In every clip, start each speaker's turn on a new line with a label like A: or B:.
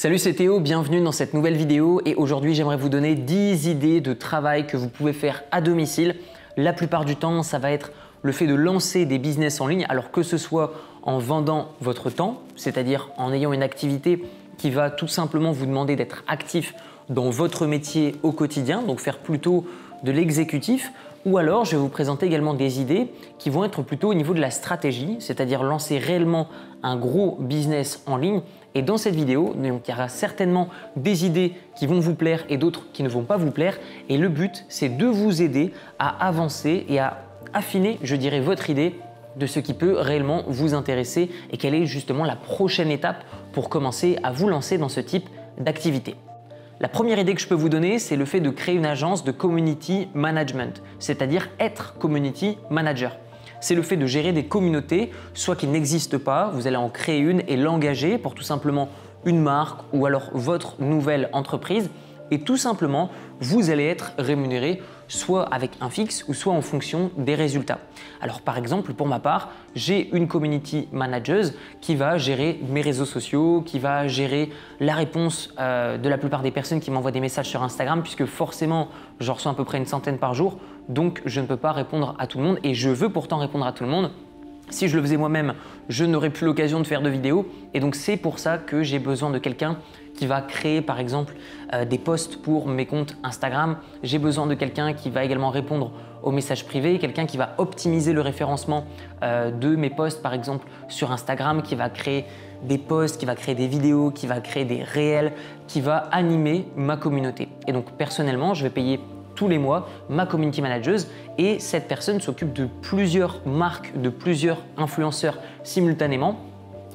A: Salut c'est Théo, bienvenue dans cette nouvelle vidéo et aujourd'hui j'aimerais vous donner 10 idées de travail que vous pouvez faire à domicile. La plupart du temps ça va être le fait de lancer des business en ligne alors que ce soit en vendant votre temps, c'est-à-dire en ayant une activité qui va tout simplement vous demander d'être actif dans votre métier au quotidien, donc faire plutôt de l'exécutif, ou alors, je vais vous présenter également des idées qui vont être plutôt au niveau de la stratégie, c'est-à-dire lancer réellement un gros business en ligne. Et dans cette vidéo, il y aura certainement des idées qui vont vous plaire et d'autres qui ne vont pas vous plaire. Et le but, c'est de vous aider à avancer et à affiner, je dirais, votre idée de ce qui peut réellement vous intéresser et quelle est justement la prochaine étape pour commencer à vous lancer dans ce type d'activité. La première idée que je peux vous donner, c'est le fait de créer une agence de community management, c'est-à-dire être community manager. C'est le fait de gérer des communautés, soit qui n'existent pas, vous allez en créer une et l'engager pour tout simplement une marque ou alors votre nouvelle entreprise. Et tout simplement, vous allez être rémunéré soit avec un fixe ou soit en fonction des résultats. Alors par exemple, pour ma part, j'ai une community manager qui va gérer mes réseaux sociaux, qui va gérer la réponse euh, de la plupart des personnes qui m'envoient des messages sur Instagram, puisque forcément, j'en reçois à peu près une centaine par jour, donc je ne peux pas répondre à tout le monde et je veux pourtant répondre à tout le monde. Si je le faisais moi-même, je n'aurais plus l'occasion de faire de vidéos et donc c'est pour ça que j'ai besoin de quelqu'un qui va créer par exemple euh, des posts pour mes comptes Instagram. J'ai besoin de quelqu'un qui va également répondre aux messages privés, quelqu'un qui va optimiser le référencement euh, de mes posts par exemple sur Instagram, qui va créer des posts, qui va créer des vidéos, qui va créer des réels, qui va animer ma communauté. Et donc personnellement, je vais payer tous les mois ma community manager et cette personne s'occupe de plusieurs marques, de plusieurs influenceurs simultanément.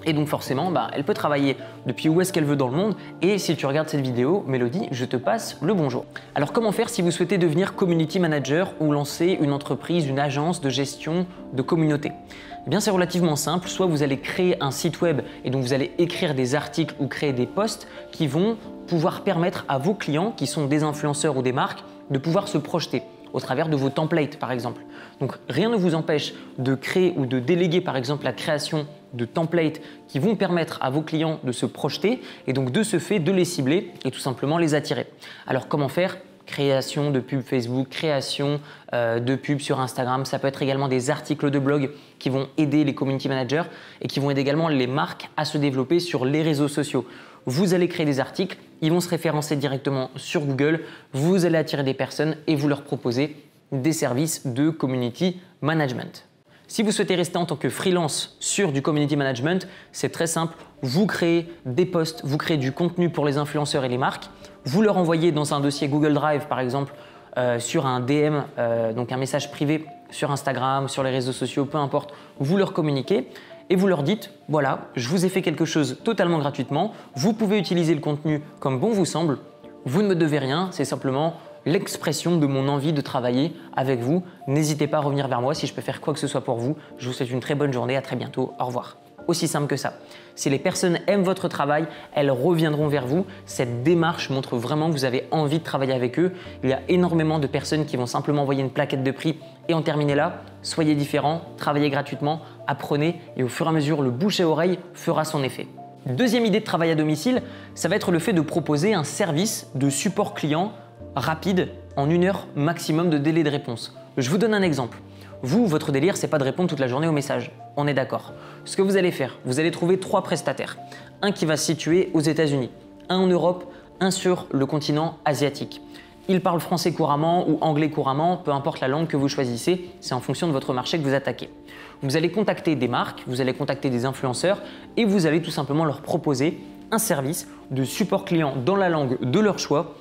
A: Et donc forcément, bah, elle peut travailler depuis où est-ce qu'elle veut dans le monde. Et si tu regardes cette vidéo, Mélodie, je te passe le bonjour. Alors comment faire si vous souhaitez devenir community manager ou lancer une entreprise, une agence de gestion de communauté? Eh bien, c'est relativement simple. Soit vous allez créer un site web et donc vous allez écrire des articles ou créer des posts qui vont pouvoir permettre à vos clients, qui sont des influenceurs ou des marques, de pouvoir se projeter au travers de vos templates par exemple. Donc rien ne vous empêche de créer ou de déléguer par exemple la création de templates qui vont permettre à vos clients de se projeter et donc de ce fait de les cibler et tout simplement les attirer. Alors comment faire? Création de pubs Facebook, création euh, de pubs sur Instagram. Ça peut être également des articles de blog qui vont aider les community managers et qui vont aider également les marques à se développer sur les réseaux sociaux. Vous allez créer des articles, ils vont se référencer directement sur Google, vous allez attirer des personnes et vous leur proposer des services de community management. Si vous souhaitez rester en tant que freelance sur du community management, c'est très simple. Vous créez des posts, vous créez du contenu pour les influenceurs et les marques. Vous leur envoyez dans un dossier Google Drive, par exemple, euh, sur un DM, euh, donc un message privé sur Instagram, sur les réseaux sociaux, peu importe. Vous leur communiquez et vous leur dites voilà, je vous ai fait quelque chose totalement gratuitement. Vous pouvez utiliser le contenu comme bon vous semble. Vous ne me devez rien, c'est simplement l'expression de mon envie de travailler avec vous. N'hésitez pas à revenir vers moi si je peux faire quoi que ce soit pour vous. Je vous souhaite une très bonne journée, à très bientôt, au revoir. Aussi simple que ça. Si les personnes aiment votre travail, elles reviendront vers vous. Cette démarche montre vraiment que vous avez envie de travailler avec eux. Il y a énormément de personnes qui vont simplement envoyer une plaquette de prix et en terminer là. Soyez différents, travaillez gratuitement, apprenez et au fur et à mesure, le bouche à oreille fera son effet. Deuxième idée de travail à domicile, ça va être le fait de proposer un service de support client rapide en une heure maximum de délai de réponse. Je vous donne un exemple. Vous, votre délire, c'est pas de répondre toute la journée aux messages. On est d'accord. Ce que vous allez faire, vous allez trouver trois prestataires. Un qui va se situer aux États-Unis, un en Europe, un sur le continent asiatique. Ils parlent français couramment ou anglais couramment, peu importe la langue que vous choisissez, c'est en fonction de votre marché que vous attaquez. Vous allez contacter des marques, vous allez contacter des influenceurs et vous allez tout simplement leur proposer un service de support client dans la langue de leur choix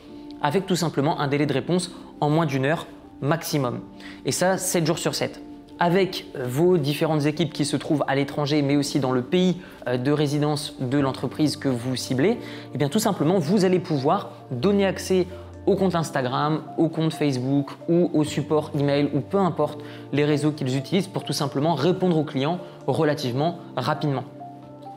A: avec tout simplement un délai de réponse en moins d'une heure maximum. Et ça, 7 jours sur 7 avec vos différentes équipes qui se trouvent à l'étranger, mais aussi dans le pays euh, de résidence de l'entreprise que vous ciblez, et eh bien tout simplement, vous allez pouvoir donner accès au compte Instagram, au compte Facebook ou au support email ou peu importe les réseaux qu'ils utilisent pour tout simplement répondre aux clients relativement rapidement.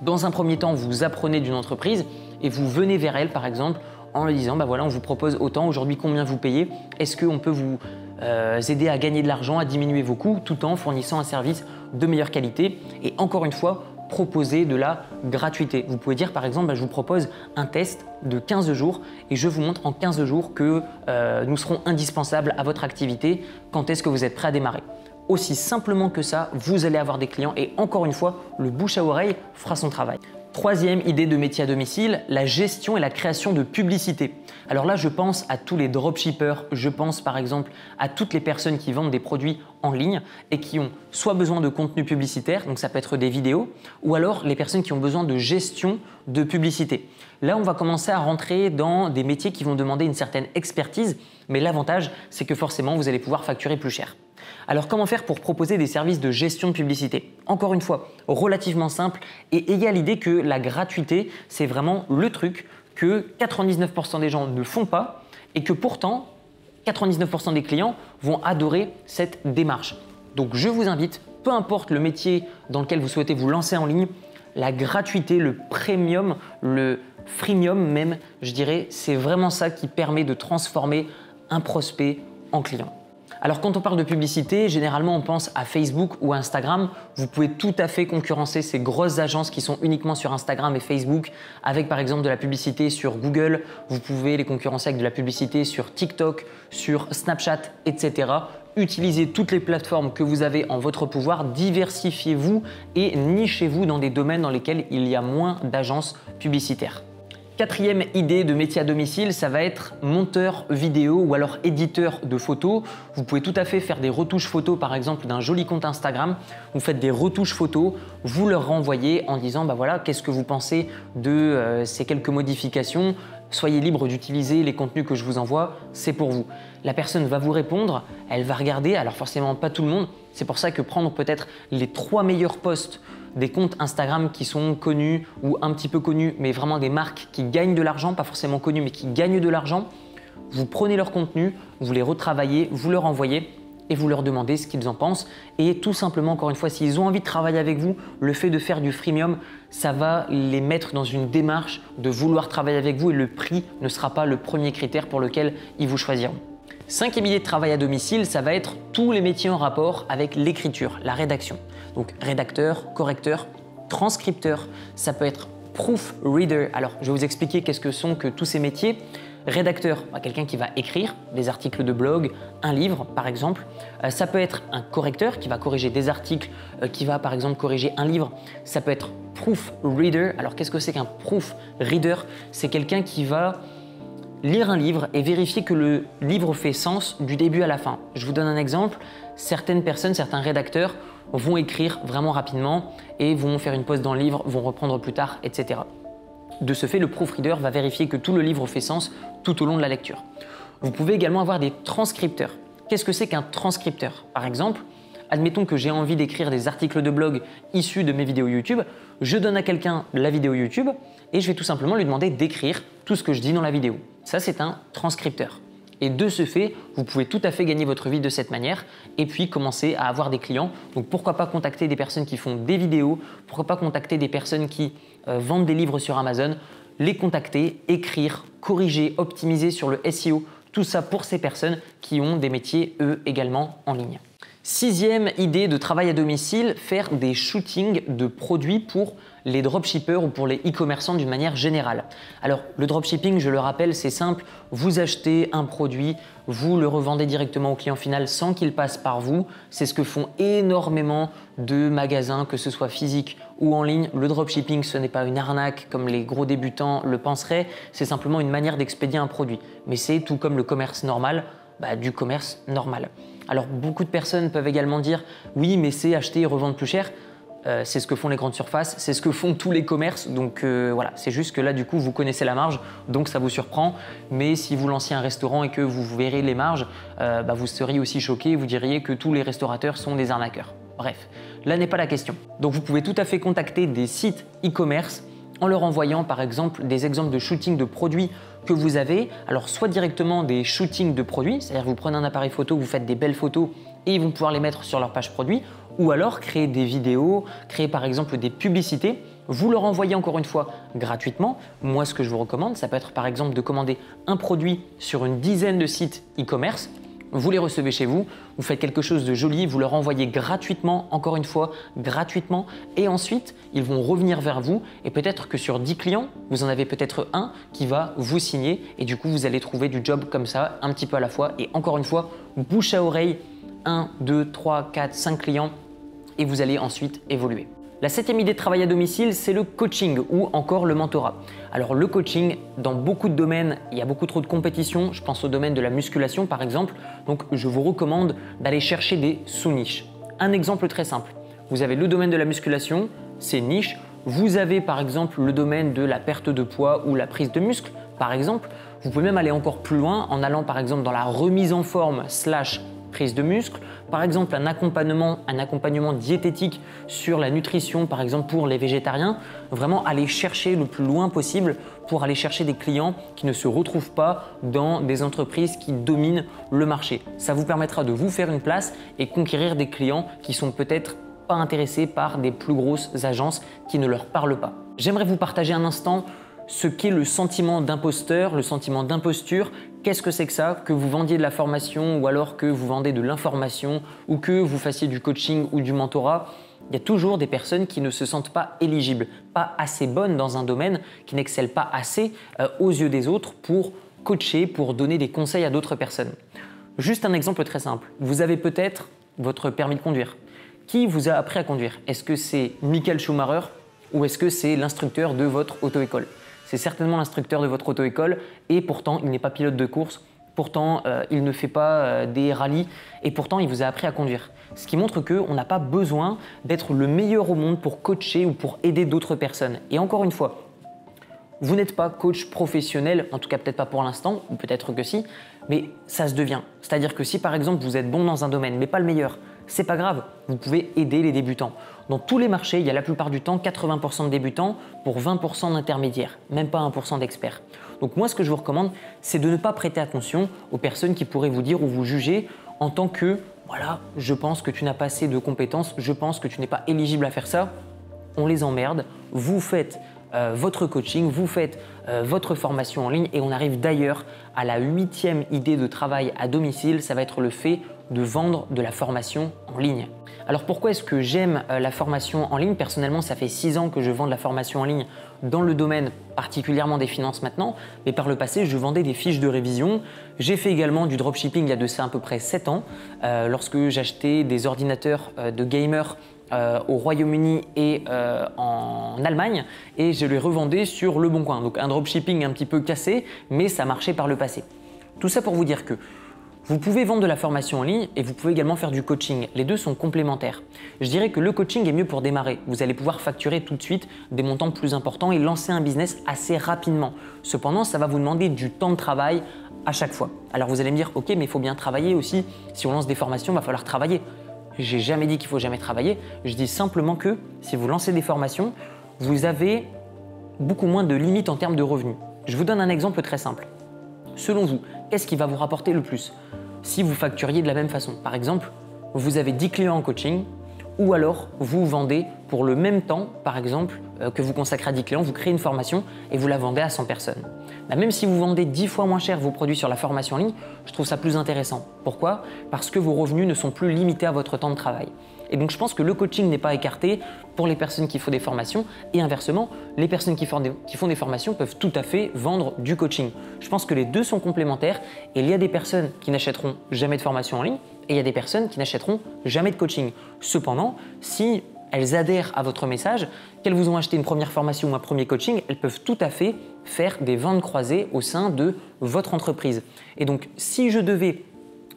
A: Dans un premier temps, vous apprenez d'une entreprise et vous venez vers elle par exemple en lui disant bah voilà, on vous propose autant, aujourd'hui combien vous payez, est-ce qu'on peut vous euh, aider à gagner de l'argent, à diminuer vos coûts tout en fournissant un service de meilleure qualité. Et encore une fois, proposer de la gratuité? Vous pouvez dire par exemple, bah, je vous propose un test de 15 jours et je vous montre en 15 jours que euh, nous serons indispensables à votre activité quand est-ce que vous êtes prêt à démarrer? Aussi simplement que ça, vous allez avoir des clients et encore une fois, le bouche à oreille fera son travail. Troisième idée de métier à domicile, la gestion et la création de publicité. Alors là, je pense à tous les dropshippers, je pense par exemple à toutes les personnes qui vendent des produits en ligne et qui ont soit besoin de contenu publicitaire, donc ça peut être des vidéos, ou alors les personnes qui ont besoin de gestion de publicité. Là, on va commencer à rentrer dans des métiers qui vont demander une certaine expertise, mais l'avantage, c'est que forcément, vous allez pouvoir facturer plus cher. Alors comment faire pour proposer des services de gestion de publicité? Encore une fois, relativement simple et ayez à l'idée que la gratuité, c'est vraiment le truc que 99% des gens ne font pas et que pourtant 99% des clients vont adorer cette démarche. Donc je vous invite, peu importe le métier dans lequel vous souhaitez vous lancer en ligne, la gratuité, le premium, le freemium même, je dirais, c'est vraiment ça qui permet de transformer un prospect en client. Alors quand on parle de publicité, généralement on pense à Facebook ou Instagram. Vous pouvez tout à fait concurrencer ces grosses agences qui sont uniquement sur Instagram et Facebook avec par exemple de la publicité sur Google. Vous pouvez les concurrencer avec de la publicité sur TikTok, sur Snapchat, etc. Utilisez toutes les plateformes que vous avez en votre pouvoir, diversifiez-vous et nichez-vous dans des domaines dans lesquels il y a moins d'agences publicitaires. Quatrième idée de métier à domicile, ça va être monteur vidéo ou alors éditeur de photos. Vous pouvez tout à fait faire des retouches photos par exemple d'un joli compte Instagram. Vous faites des retouches photos, vous leur renvoyez en disant bah voilà, qu'est-ce que vous pensez de euh, ces quelques modifications? Soyez libre d'utiliser les contenus que je vous envoie, c'est pour vous. La personne va vous répondre, elle va regarder, alors forcément pas tout le monde, c'est pour ça que prendre peut-être les trois meilleurs posts des comptes Instagram qui sont connus ou un petit peu connus, mais vraiment des marques qui gagnent de l'argent, pas forcément connues, mais qui gagnent de l'argent. Vous prenez leur contenu, vous les retravaillez, vous leur envoyez et vous leur demandez ce qu'ils en pensent. Et tout simplement, encore une fois, s'ils ont envie de travailler avec vous, le fait de faire du freemium, ça va les mettre dans une démarche de vouloir travailler avec vous et le prix ne sera pas le premier critère pour lequel ils vous choisiront. Cinquième idée de travail à domicile, ça va être tous les métiers en rapport avec l'écriture, la rédaction. Donc rédacteur, correcteur, transcripteur, ça peut être proofreader. Alors je vais vous expliquer qu'est-ce que sont que tous ces métiers. Rédacteur, bah, quelqu'un qui va écrire des articles de blog, un livre par exemple. Euh, ça peut être un correcteur qui va corriger des articles, euh, qui va par exemple corriger un livre. Ça peut être proofreader. Alors qu'est-ce que c'est qu'un proofreader C'est quelqu'un qui va lire un livre et vérifier que le livre fait sens du début à la fin. Je vous donne un exemple. Certaines personnes, certains rédacteurs vont écrire vraiment rapidement et vont faire une pause dans le livre, vont reprendre plus tard, etc. De ce fait, le proofreader va vérifier que tout le livre fait sens tout au long de la lecture. Vous pouvez également avoir des transcripteurs. Qu'est-ce que c'est qu'un transcripteur? Par exemple, admettons que j'ai envie d'écrire des articles de blog issus de mes vidéos YouTube, je donne à quelqu'un la vidéo YouTube et je vais tout simplement lui demander d'écrire tout ce que je dis dans la vidéo. Ça, c'est un transcripteur. Et de ce fait, vous pouvez tout à fait gagner votre vie de cette manière et puis commencer à avoir des clients. Donc pourquoi pas contacter des personnes qui font des vidéos, pourquoi pas contacter des personnes qui euh, vendent des livres sur Amazon, les contacter, écrire, corriger, optimiser sur le SEO, tout ça pour ces personnes qui ont des métiers, eux, également en ligne. Sixième idée de travail à domicile, faire des shootings de produits pour les dropshippers ou pour les e-commerçants d'une manière générale. Alors le dropshipping, je le rappelle, c'est simple, vous achetez un produit, vous le revendez directement au client final sans qu'il passe par vous. C'est ce que font énormément de magasins, que ce soit physique ou en ligne. Le dropshipping, ce n'est pas une arnaque comme les gros débutants le penseraient, c'est simplement une manière d'expédier un produit. Mais c'est tout comme le commerce normal, bah, du commerce normal. Alors beaucoup de personnes peuvent également dire oui mais c'est acheter et revendre plus cher. Euh, c'est ce que font les grandes surfaces, c'est ce que font tous les commerces. Donc euh, voilà, c'est juste que là, du coup, vous connaissez la marge, donc ça vous surprend. Mais si vous lanciez un restaurant et que vous verrez les marges, euh, bah, vous seriez aussi choqué, vous diriez que tous les restaurateurs sont des arnaqueurs. Bref, là n'est pas la question. Donc vous pouvez tout à fait contacter des sites e-commerce en leur envoyant par exemple des exemples de shooting de produits que vous avez. Alors soit directement des shootings de produits, c'est-à-dire vous prenez un appareil photo, vous faites des belles photos et ils vont pouvoir les mettre sur leur page produit, ou alors créer des vidéos, créer par exemple des publicités. Vous leur envoyez encore une fois gratuitement. Moi, ce que je vous recommande, ça peut être par exemple de commander un produit sur une dizaine de sites e-commerce vous les recevez chez vous, vous faites quelque chose de joli, vous leur envoyez gratuitement, encore une fois, gratuitement, et ensuite, ils vont revenir vers vous, et peut-être que sur 10 clients, vous en avez peut-être un qui va vous signer, et du coup, vous allez trouver du job comme ça, un petit peu à la fois, et encore une fois, bouche à oreille, 1, 2, 3, 4, 5 clients, et vous allez ensuite évoluer. La septième idée de travail à domicile, c'est le coaching ou encore le mentorat. Alors le coaching, dans beaucoup de domaines, il y a beaucoup trop de compétition. Je pense au domaine de la musculation par exemple. Donc je vous recommande d'aller chercher des sous-niches. Un exemple très simple. Vous avez le domaine de la musculation, c'est niche. Vous avez par exemple le domaine de la perte de poids ou la prise de muscle, par exemple. Vous pouvez même aller encore plus loin en allant par exemple dans la remise en forme slash de muscle, par exemple un accompagnement, un accompagnement diététique sur la nutrition, par exemple pour les végétariens, vraiment aller chercher le plus loin possible pour aller chercher des clients qui ne se retrouvent pas dans des entreprises qui dominent le marché. Ça vous permettra de vous faire une place et conquérir des clients qui sont peut-être pas intéressés par des plus grosses agences qui ne leur parlent pas. J'aimerais vous partager un instant ce qu'est le sentiment d'imposteur, le sentiment d'imposture. Qu'est-ce que c'est que ça? Que vous vendiez de la formation ou alors que vous vendez de l'information ou que vous fassiez du coaching ou du mentorat il y a toujours des personnes qui ne se sentent pas éligibles, pas assez bonnes dans un domaine, qui n'excellent pas assez euh, aux yeux des autres pour coacher, pour donner des conseils à d'autres personnes. Juste un exemple très simple. Vous avez peut-être votre permis de conduire. Qui vous a appris à conduire? Est-ce que c'est Michael Schumacher ou est-ce que c'est l'instructeur de votre auto-école? C'est certainement l'instructeur de votre auto-école et pourtant il n'est pas pilote de course, pourtant euh, il ne fait pas euh, des rallyes et pourtant il vous a appris à conduire. Ce qui montre qu'on n'a pas besoin d'être le meilleur au monde pour coacher ou pour aider d'autres personnes. Et encore une fois, vous n'êtes pas coach professionnel, en tout cas peut-être pas pour l'instant, ou peut-être que si, mais ça se devient. C'est-à-dire que si par exemple vous êtes bon dans un domaine, mais pas le meilleur, c'est pas grave, vous pouvez aider les débutants. Dans tous les marchés, il y a la plupart du temps 80% de débutants pour 20% d'intermédiaires, même pas 1% d'experts. Donc moi, ce que je vous recommande, c'est de ne pas prêter attention aux personnes qui pourraient vous dire ou vous juger en tant que voilà, je pense que tu n'as pas assez de compétences, je pense que tu n'es pas éligible à faire ça. On les emmerde. Vous faites euh, votre coaching, vous faites euh, votre formation en ligne et on arrive d'ailleurs à la huitième idée de travail à domicile, ça va être le fait de vendre de la formation en ligne. Alors pourquoi est-ce que j'aime euh, la formation en ligne? Personnellement, ça fait six ans que je vends de la formation en ligne dans le domaine particulièrement des finances maintenant, mais par le passé, je vendais des fiches de révision. J'ai fait également du dropshipping il y a de ça à peu près 7 ans, euh, lorsque j'achetais des ordinateurs euh, de gamers au Royaume-Uni et en Allemagne et je les revendais sur le bon. Donc un dropshipping un petit peu cassé, mais ça marchait par le passé. Tout ça pour vous dire que vous pouvez vendre de la formation en ligne et vous pouvez également faire du coaching. Les deux sont complémentaires. Je dirais que le coaching est mieux pour démarrer. Vous allez pouvoir facturer tout de suite des montants plus importants et lancer un business assez rapidement. Cependant, ça va vous demander du temps de travail à chaque fois. Alors vous allez me dire, ok, mais il faut bien travailler aussi. Si on lance des formations, il va falloir travailler. J'ai jamais dit qu'il faut jamais travailler. Je dis simplement que si vous lancez des formations, vous avez beaucoup moins de limites en termes de revenus. Je vous donne un exemple très simple. Selon vous, qu'est-ce qui va vous rapporter le plus? Si vous facturiez de la même façon. Par exemple, vous avez 10 clients en coaching ou alors vous vendez pour le même temps, par exemple, euh, que vous consacrez à 10 clients, vous créez une formation et vous la vendez à 100 personnes. Bah, même si vous vendez 10 fois moins cher vos produits sur la formation en ligne, je trouve ça plus intéressant. Pourquoi? Parce que vos revenus ne sont plus limités à votre temps de travail. Et donc je pense que le coaching n'est pas écarté pour les personnes qui font des formations et inversement, les personnes qui font, des, formations peuvent tout à fait vendre du coaching. Je pense que les deux sont complémentaires et il y a des personnes qui n'achèteront jamais de formation en ligne et il y a des personnes qui n'achèteront jamais de coaching. Cependant, si elles adhèrent à votre message, qu'elles vous ont acheté une première formation ou un premier coaching, elles peuvent tout à fait faire des ventes croisées au sein de votre entreprise. Et donc, si je devais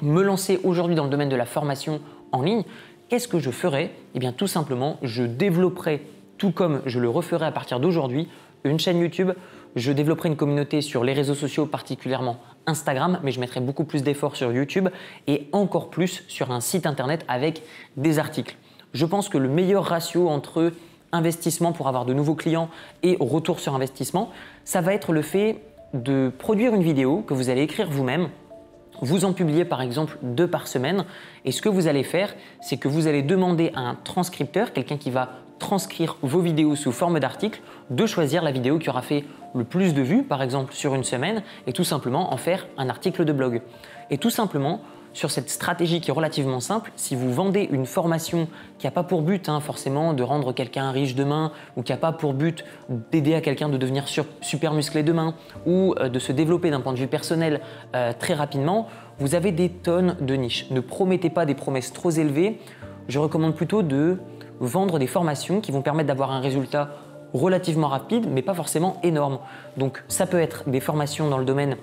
A: me lancer aujourd'hui dans le domaine de la formation en ligne, qu'est-ce que je ferais Eh bien tout simplement, je développerai, tout comme je le referai à partir d'aujourd'hui, une chaîne YouTube, je développerai une communauté sur les réseaux sociaux, particulièrement Instagram, mais je mettrai beaucoup plus d'efforts sur YouTube et encore plus sur un site internet avec des articles. Je pense que le meilleur ratio entre investissement pour avoir de nouveaux clients et retour sur investissement, ça va être le fait de produire une vidéo que vous allez écrire vous-même vous en publiez par exemple deux par semaine et ce que vous allez faire, c'est que vous allez demander à un transcripteur, quelqu'un qui va transcrire vos vidéos sous forme d'article, de choisir la vidéo qui aura fait le plus de vues, par exemple sur une semaine, et tout simplement en faire un article de blog. Et tout simplement, sur cette stratégie qui est relativement simple. Si vous vendez une formation qui n'a pas pour but hein, forcément de rendre quelqu'un riche demain ou qui n'a pas pour but d'aider à quelqu'un de devenir super musclé demain ou euh, de se développer d'un point de vue personnel euh, très rapidement, vous avez des tonnes de niches. Ne promettez pas des promesses trop élevées. Je recommande plutôt de vendre des formations qui vont permettre d'avoir un résultat relativement rapide, mais pas forcément énorme. Donc ça peut être des formations dans le domaine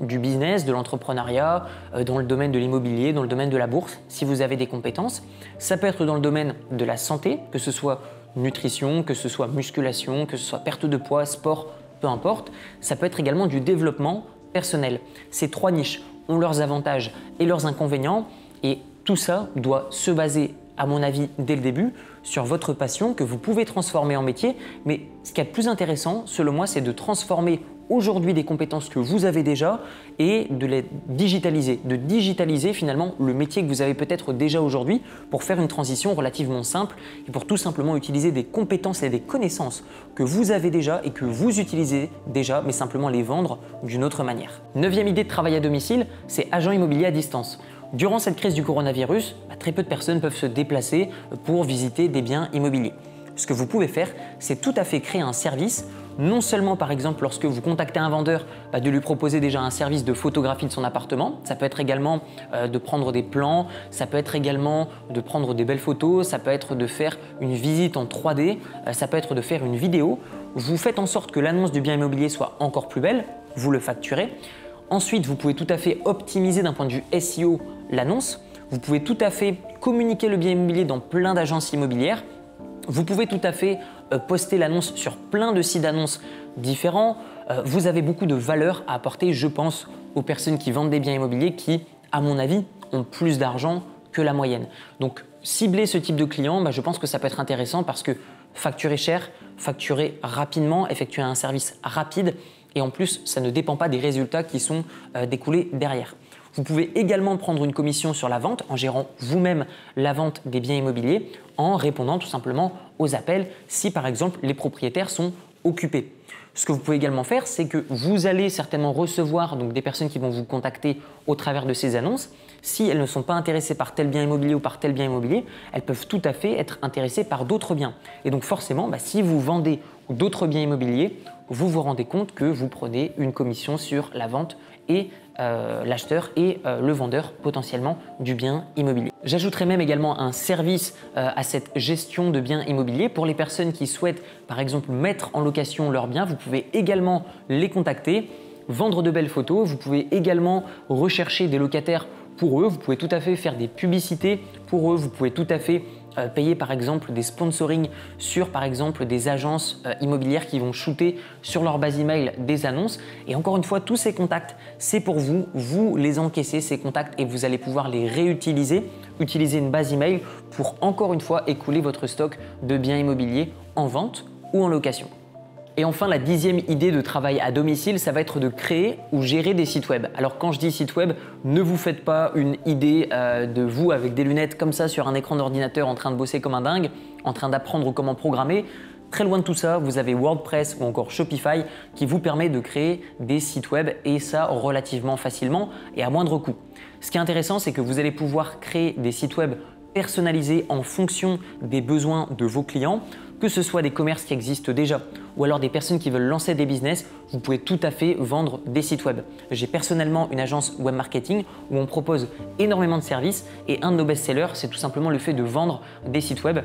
A: du business, de l'entrepreneuriat, euh, dans le domaine de l'immobilier, dans le domaine de la bourse, si vous avez des compétences. Ça peut être dans le domaine de la santé, que ce soit nutrition, que ce soit musculation, que ce soit perte de poids, sport, peu importe. Ça peut être également du développement personnel. Ces trois niches ont leurs avantages et leurs inconvénients et tout ça doit se baser à mon avis, dès le début, sur votre passion que vous pouvez transformer en métier. Mais ce qui est plus intéressant, selon moi, c'est de transformer aujourd'hui des compétences que vous avez déjà et de les digitaliser, de digitaliser finalement le métier que vous avez peut-être déjà aujourd'hui pour faire une transition relativement simple et pour tout simplement utiliser des compétences et des connaissances que vous avez déjà et que vous utilisez déjà, mais simplement les vendre d'une autre manière. Neuvième idée de travail à domicile, c'est agent immobilier à distance. Durant cette crise du coronavirus, bah, très peu de personnes peuvent se déplacer pour visiter des biens immobiliers. Ce que vous pouvez faire, c'est tout à fait créer un service non seulement par exemple lorsque vous contactez un vendeur, bah, de lui proposer déjà un service de photographie de son appartement, ça peut être également euh, de prendre des plans, ça peut être également de prendre des belles photos, ça peut être de faire une visite en 3D, euh, ça peut être de faire une vidéo. Vous faites en sorte que l'annonce du bien immobilier soit encore plus belle, vous le facturez. Ensuite, vous pouvez tout à fait optimiser d'un point de vue SEO l'annonce. Vous pouvez tout à fait communiquer le bien immobilier dans plein d'agences immobilières. Vous pouvez tout à fait euh, poster l'annonce sur plein de sites d'annonces différents. Euh, vous avez beaucoup de valeur à apporter, je pense, aux personnes qui vendent des biens immobiliers qui, à mon avis, ont plus d'argent que la moyenne. Donc, cibler ce type de client, bah, je pense que ça peut être intéressant parce que facturer cher, facturer rapidement, effectuer un service rapide, et en plus, ça ne dépend pas des résultats qui sont euh, découlés derrière. Vous pouvez également prendre une commission sur la vente en gérant vous-même la vente des biens immobiliers en répondant tout simplement aux appels si par exemple les propriétaires sont occupés. Ce que vous pouvez également faire, c'est que vous allez certainement recevoir des personnes qui vont vous contacter au travers de ces annonces. Si elles ne sont pas intéressées par tel bien immobilier ou par tel bien immobilier, elles peuvent tout à fait être intéressées par d'autres biens. Et donc forcément, bah, si vous vendez d'autres biens immobiliers, vous vous rendez compte que vous prenez une commission sur la vente et euh, l'acheteur et euh, le vendeur potentiellement du bien immobilier. J'ajouterai même également un service euh, à cette gestion de biens immobiliers pour les personnes qui souhaitent par exemple mettre en location leurs biens. Vous pouvez également les contacter, vendre de belles photos. Vous pouvez également rechercher des locataires pour eux. Vous pouvez tout à fait faire des publicités pour eux. Vous pouvez tout à fait euh, payer par exemple des sponsoring sur par exemple des agences euh, immobilières qui vont shooter sur leur base email des annonces. Et encore une fois, tous ces contacts, c'est pour vous. Vous les encaissez, ces contacts, et vous allez pouvoir les réutiliser. Utiliser une base email pour encore une fois écouler votre stock de biens immobiliers en vente ou en location. Et enfin, la dixième idée de travail à domicile, ça va être de créer ou gérer des sites web. Alors quand je dis site web, ne vous faites pas une idée euh, de vous avec des lunettes comme ça sur un écran d'ordinateur en train de bosser comme un dingue, en train d'apprendre comment programmer. Très loin de tout ça, vous avez WordPress ou encore Shopify qui vous permet de créer des sites web et ça relativement facilement et à moindre coût. Ce qui est intéressant, c'est que vous allez pouvoir créer des sites web personnalisés en fonction des besoins de vos clients que ce soit des commerces qui existent déjà ou alors des personnes qui veulent lancer des business, vous pouvez tout à fait vendre des sites web. J'ai personnellement une agence web marketing où on propose énormément de services et un de nos best-sellers, c'est tout simplement le fait de vendre des sites web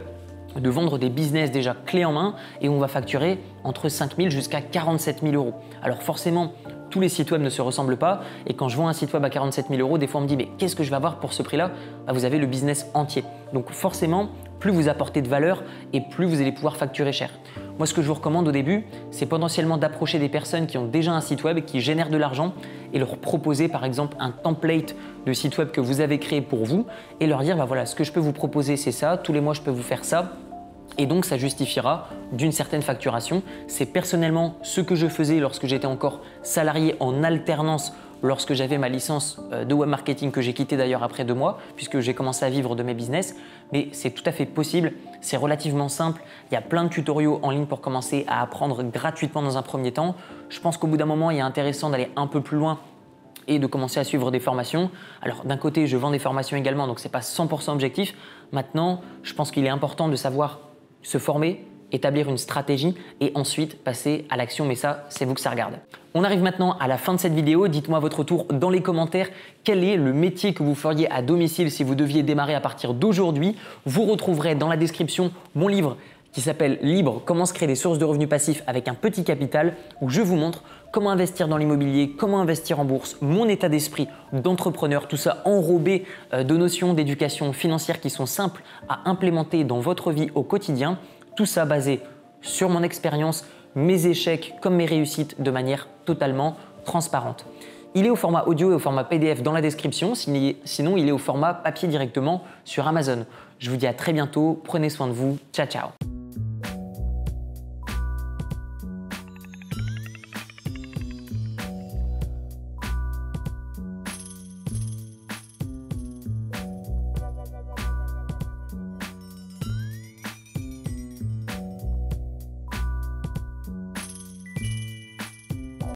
A: de vendre des business déjà clés en main et on va facturer entre 5 000 jusqu'à 47 000 euros. Alors forcément, tous les sites web ne se ressemblent pas et quand je vends un site web à 47 000 euros, des fois on me dit mais qu'est-ce que je vais avoir pour ce prix-là? Bah, Vous avez le business entier. Donc forcément, plus vous apportez de valeur et plus vous allez pouvoir facturer cher. Moi, ce que je vous recommande au début, c'est potentiellement d'approcher des personnes qui ont déjà un site web, qui génèrent de l'argent et leur proposer par exemple un template de site web que vous avez créé pour vous et leur dire bah voilà, ce que je peux vous proposer, c'est ça, tous les mois je peux vous faire ça. Et donc ça justifiera d'une certaine facturation. C'est personnellement ce que je faisais lorsque j'étais encore salarié en alternance lorsque j'avais ma licence euh, de web marketing que j'ai quittée d'ailleurs après deux mois puisque j'ai commencé à vivre de mes business. Mais c'est tout à fait possible, c'est relativement simple. Il y a plein de tutoriaux en ligne pour commencer à apprendre gratuitement dans un premier temps. Je pense qu'au bout d'un moment, il est intéressant d'aller un peu plus loin et de commencer à suivre des formations. Alors d'un côté, je vends des formations également, donc ce n'est pas 100% objectif. Maintenant, je pense qu'il est important de savoir se former, établir une stratégie et ensuite passer à l'action. Mais ça, c'est vous que ça regarde. On arrive maintenant à la fin de cette vidéo. Dites-moi votre tour dans les commentaires quel est le métier que vous feriez à domicile si vous deviez démarrer à partir d'aujourd'hui? Vous retrouverez dans la description mon livre qui s'appelle Libre, comment se créer des sources de revenus passifs avec un petit capital, où je vous montre comment investir dans l'immobilier, comment investir en bourse, mon état d'esprit d'entrepreneur, tout ça enrobé euh, de notions d'éducation financière qui sont simples à implémenter dans votre vie au quotidien. Tout ça basé sur mon expérience, mes échecs comme mes réussites de manière totalement transparente. Il est au format audio et au format PDF dans la description, sinon il est au format papier directement sur Amazon. Je vous dis à très bientôt, prenez soin de vous, ciao ciao